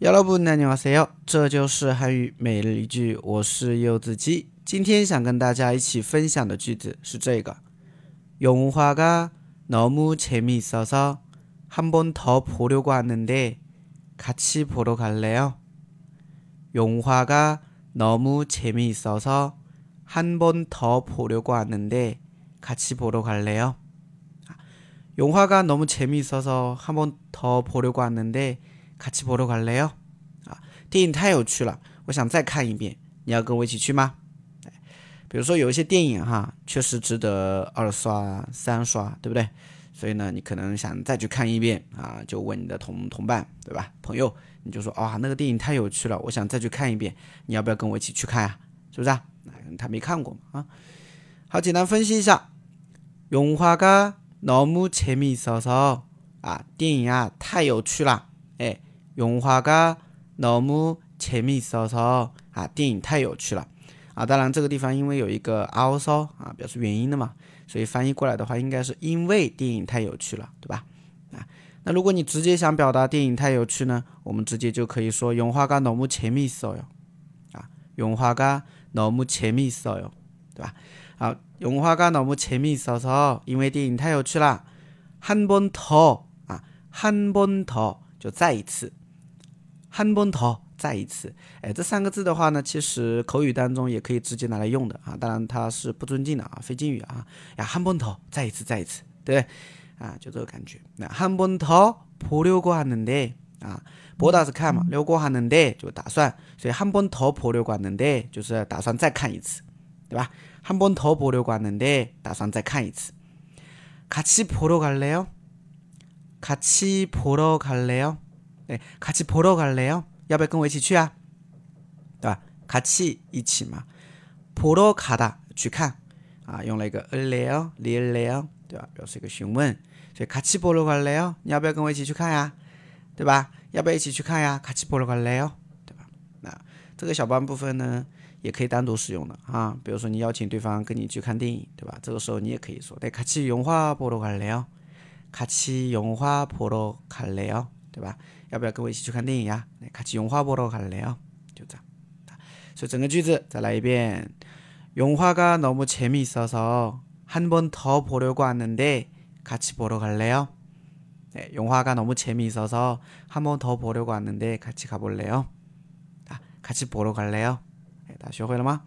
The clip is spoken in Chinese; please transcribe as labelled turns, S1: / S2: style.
S1: 여러분 안녕하세요. 这就是韩语每日一句我是柚子鸡今天想跟大家一起分享的句子是这个영화가너무재미있어서한번더보려고하는데같이보러갈래요 영화가 너무 재미있어서 한 번 더 보려고 하는데 같이 보러 갈래요? 영화가 너무 재미있어서 한 번 더 보려고 하는데 같이 보러 갈래요? 电影太有趣了，我想再看一遍。你要跟我一起去吗？比如说有一些电影哈，确实值得二刷、三刷，对不对？所以呢，你可能想再去看一遍啊，就问你的同同伴，对吧？朋友，你就说啊，那个电影太有趣了，我想再去看一遍，你要不要跟我一起去看啊？是不是啊？他没看过嘛啊？好，简单分析一下，영화가너무재미있어서啊，电影啊太有趣了，哎， 영화가 너무재미있어서啊，电影太有趣了啊！当然，这个地方因为有一个아서啊，表示原因的嘛，所以翻译过来的话，应该是因为电影太有趣了，对吧？啊，那如果你直接想表达电影太有趣呢，我们直接就可以说영화가너무재미있어 요， 啊，영화가너무재미있어 요， 对吧？好，영화가너무재미있어 서， 因为电影太有趣了，한번 더， 啊，한번 더， 就再一次。 한번 더， 再一次，哎，这三个字的话呢，其实口语当中也可以直接拿来用的啊。当然它是不尊敬的啊，非敬语啊。呀，한번 더， 再一次，再一次，对不对？啊，就这个感觉。那한번더보려고하는 데， 啊，보다是看嘛，려고하는 데就打算，所以한번더보려고하는 데就是打算再看一次，对吧？한번더보려고하는 데， 打算再看一次。같이보러갈래 요？ 같이보러갈래 요？ 哎，卡奇波罗卡雷哦，要不要跟我一起去啊？对吧？卡奇一起嘛，波罗卡达去看啊，用了一个雷哦，雷雷哦，对吧？表示一个询问，所以卡奇波罗卡雷哦，你要不要跟我一起去看呀？对吧？要不要一起去看呀？卡奇波罗卡雷哦，对吧？那这个小半部分呢，也可以单独使用的啊。比如说你邀请对方跟你去看电影，对吧？这个时候你也可以说，对，卡奇永花波罗卡雷哦，卡奇永花波罗卡雷哦。 对吧？要不要跟我一起去看电影呀？来，卡起永花波罗卡聊，就这样。所以整个句子再来一遍。영화가너무재미있어서한번더보려고하는데같이보러갈래 요？ 네영화가너무재미있어서한번더보려고하는데같이가볼래 요？ 啊，같이보러갈래 요？ 哎，大家学会了吗？